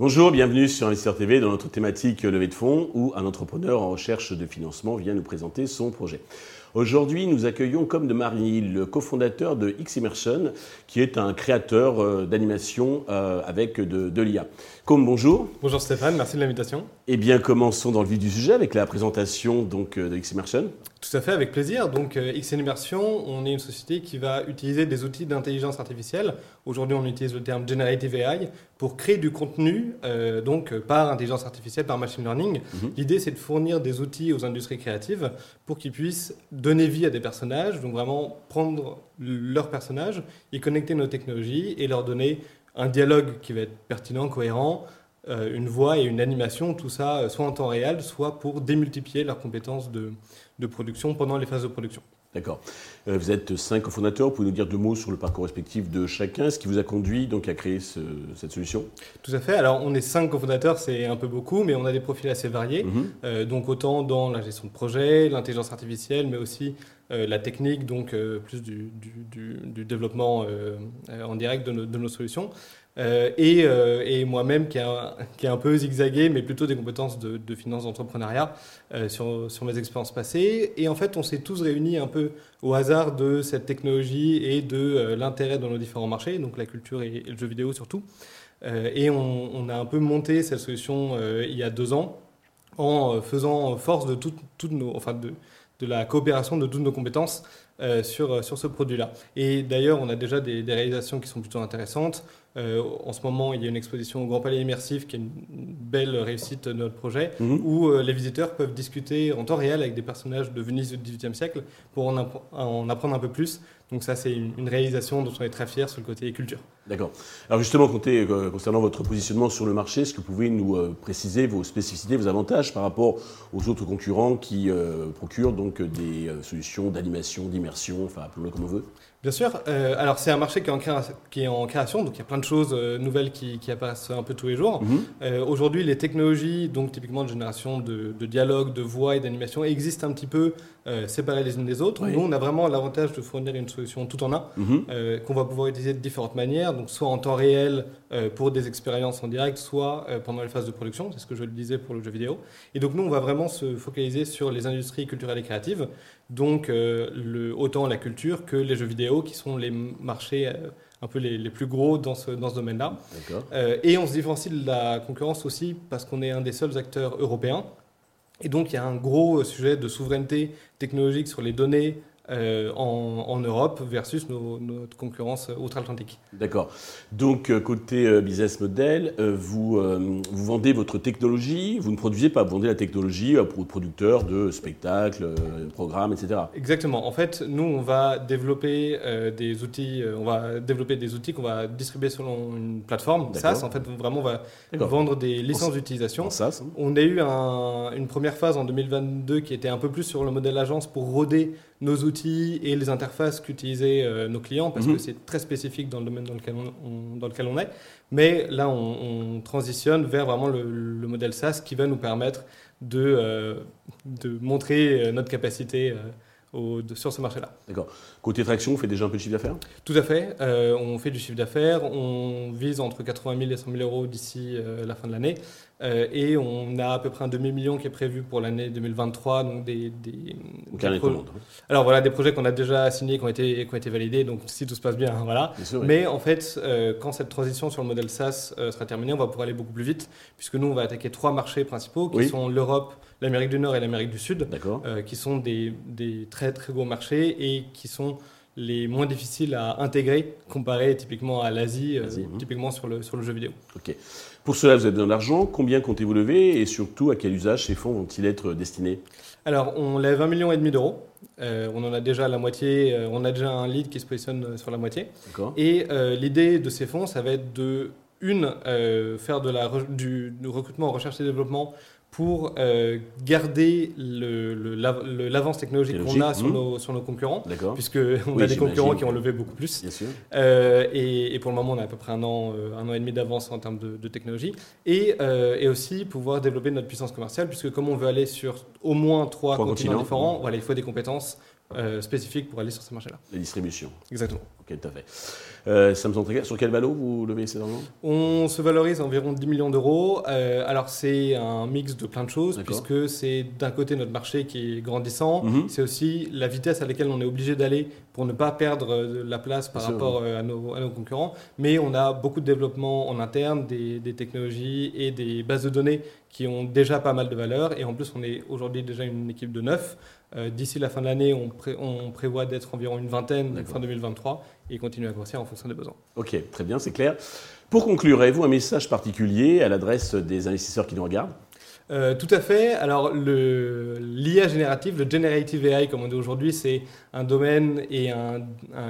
Bonjour, bienvenue sur Investisseur TV dans notre thématique levée de fonds où un entrepreneur en recherche de financement vient nous présenter son projet. Aujourd'hui, nous accueillons comme de Marie, le cofondateur de Ximmersion, qui est un créateur euh, d'animation euh, avec de, l'IA. Comme bonjour. Bonjour Stéphane, merci de l'invitation. Eh bien, commençons dans le vif du sujet avec la présentation donc, euh, de Ximmersion. Tout à fait, avec plaisir. Donc, Ximmersion, on est une société qui va utiliser des outils d'intelligence artificielle. Aujourd'hui, on utilise le terme Generative AI pour créer du contenu donc, par intelligence artificielle, par machine learning. Mhm. L'idée, c'est de fournir des outils aux industries créatives pour qu'ils puissent donner vie à des personnages, donc vraiment prendre leurs personnages, y connecter nos technologies et leur donner un dialogue qui va être pertinent, cohérent, euh, une voix et une animation, tout ça euh, soit en temps réel, soit pour démultiplier leurs compétences de, de production pendant les phases de production. D'accord. Euh, vous êtes cinq cofondateurs. Vous pouvez nous dire deux mots sur le parcours respectif de chacun, ce qui vous a conduit donc à créer cette solution? Tout à fait. Alors, on est cinq cofondateurs, c'est un peu beaucoup, mais on a des profils assez variés. Mhm. Euh, donc, autant dans la gestion de projet, l'intelligence artificielle, mais aussi euh, la technique, donc plus du, développement en direct de nos solutions. Euh, euh, et, moi-même qui qui a un peu zigzagué, mais plutôt des compétences de, de finance d'entrepreneuriat euh, sur, mes expériences passées. Et en fait, on s'est tous réunis un peu au hasard de cette technologie et de l'intérêt dans nos différents marchés, donc la culture et, le jeu vidéo surtout. et on, a un peu monté cette solution il y a deux ans en faisant force de nos, enfin de la coopération de toutes nos compétences euh, sur, sur ce produit-là. Et d'ailleurs, on a déjà des, des, réalisations qui sont plutôt intéressantes. Euh, en ce moment, il y a une exposition au Grand Palais Immersif qui est une belle réussite de notre projet, mhm. où euh, les visiteurs peuvent discuter en temps réel avec des personnages de Venise du XVIIIe siècle pour en, en, apprendre un peu plus. Donc ça, c'est une, réalisation dont on est très fier sur le côté culture. D'accord. Alors justement, concernant votre positionnement sur le marché, est-ce que vous pouvez nous préciser vos spécificités, vos avantages par rapport aux autres concurrents qui procurent donc des solutions d'animation, d'immersion enfin appelons-le comme on veut Bien sûr. Euh, alors c'est un marché qui est, en qui est, en création, donc il y a plein de choses euh, nouvelles qui, qui, apparaissent un peu tous les jours. Mhm. Euh, aujourd'hui, les technologies, donc typiquement de génération de, de dialogue, de voix et d'animation, existent un petit peu séparées les unes des autres. Nous, on a vraiment l'avantage de fournir une solution tout en un, mhm. qu'on va pouvoir utiliser de différentes manières, donc soit en temps réel pour des expériences en direct, soit pendant les phases de production, c'est ce que je le disais pour le jeu vidéo. Et donc nous, on va vraiment se focaliser sur les industries culturelles et créatives, donc le, autant la culture que les jeux vidéo qui sont les marchés euh, un peu les, plus gros dans ce, dans ce domaine-là. Euh, et on se différencie de la concurrence aussi parce qu'on est un des seuls acteurs européens. Et donc il y a un gros sujet de souveraineté technologique sur les données euh, en, Europe versus notre concurrence outre-Atlantique. D'accord. Donc, euh, côté euh, business model, vous, vous vendez votre technologie, vous ne produisez pas, vous vendez la technologie pour producteurs de spectacles, programmes, etc. Exactement. En fait, nous, on va développer des outils, on va développer des outils qu'on va distribuer selon une plateforme SaaS. En fait, vraiment, on va vendre des licences d'utilisation. On a eu une première phase en 2022 qui était un peu plus sur le modèle agence pour roder nos outils et les interfaces qu'utilisaient euh, nos clients, parce que mhm. c'est très spécifique dans le domaine dans lequel on, dans lequel on est. Mais là, on, transitionne vers vraiment le, modèle SaaS qui va nous permettre de, euh, de montrer euh, notre capacité sur ce marché-là. D'accord. Côté traction, on fait déjà un peu de chiffre d'affaires? Tout à fait. Euh, on fait du chiffre d'affaires. On vise entre 80 000 et 100 000 euros d'ici euh, la fin de l'année. Euh, et on a à peu près un demi-million qui est prévu pour l'année 2023. Donc des, des, Alors voilà, des projets qu'on a déjà signés, qui ont été, qui ont été validés. Donc si tout se passe bien, voilà. Mais en fait, quand cette transition sur le modèle SaaS sera terminée, on va pouvoir aller beaucoup plus vite, puisque nous, on va attaquer trois marchés principaux, qui sont l'Europe, l'Amérique du Nord et l'Amérique du Sud, euh, qui sont des, des, très très gros marchés et qui sont les moins difficiles à intégrer comparé typiquement à l'Asie, euh, mhm. typiquement sur le, sur le jeu vidéo. Ok. Pour cela, vous avez besoin d'argent. Combien comptez-vous lever et surtout à quel usage ces fonds vont-ils être destinés? Alors, on lève 1,5 million et demi d'euros. Euh, on en a déjà la moitié, on a déjà un lead qui se positionne sur la moitié. Et l'idée de ces fonds, ça va être de, une, faire de la, du recrutement en recherche et développement pour euh, garder l'avance technologique qu'on a sur, mmh. nos, sur nos concurrents, puisqu'on on a des concurrents qui ont levé beaucoup plus. Bien sûr. Euh, et, pour le moment, on a à peu près un an, euh, un an et demi d'avance en termes de, technologie. Et, et, aussi pouvoir développer notre puissance commerciale, puisque comme on veut aller sur au moins trois, continents, différents, voilà, il faut des compétences euh, spécifiques pour aller sur ces marchés-là. La distribution. Exactement. Ok, tout à fait. Euh, sur quel valo vous levez ces argent On se valorise environ 10 millions d'euros. Euh, alors c'est un mix de plein de choses, puisque c'est d'un côté notre marché qui est grandissant, mhm. c'est aussi la vitesse à laquelle on est obligé d'aller pour ne pas perdre la place par rapport à nos, à, nos, concurrents. Mais on a beaucoup de développement en interne, des, des technologies et des bases de données qui ont déjà pas mal de valeur. Et en plus, on est aujourd'hui déjà une équipe de neuf. Euh, d'ici la fin de l'année, on, prévoit d'être environ une vingtaine fin 2023 et continuer à grossir en fonction des besoins. Ok, très bien, c'est clair. Pour conclure, avez-vous un message particulier à l'adresse des investisseurs qui nous regardent? Euh, tout à fait. Alors, l'IA générative, le generative AI, comme on dit aujourd'hui, c'est un domaine et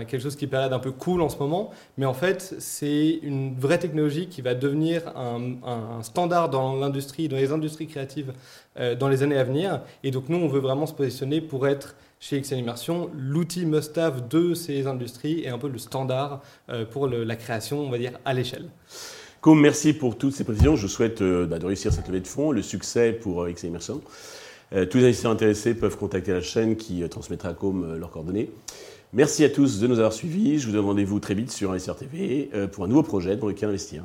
quelque chose qui paraît un peu cool en ce moment. Mais en fait, c'est une vraie technologie qui va devenir un, standard dans l'industrie, dans les industries créatives euh, dans les années à venir. Et donc, nous, on veut vraiment se positionner pour être chez XN Immersion, l'outil must-have de ces industries et un peu le standard euh, pour la création, on va dire, à l'échelle. Com, merci pour toutes ces précisions. Je souhaite euh, bah, de réussir cette levée de fonds, le succès pour euh, Immersion. Euh, tous les investisseurs intéressés peuvent contacter la chaîne qui transmettra à Com leurs coordonnées. Merci à tous de nous avoir suivis. Je vous donne rendez-vous très vite sur Investisseur TV pour un nouveau projet dans lequel investir.